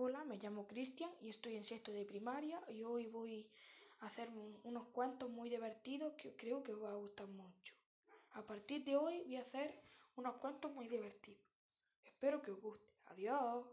Hola, me llamo Cristian y estoy en sexto de primaria y hoy voy a hacer unos cuentos muy divertidos que creo que os va a gustar mucho. A partir de hoy voy a hacer unos cuentos muy divertidos. Espero que os guste. Adiós.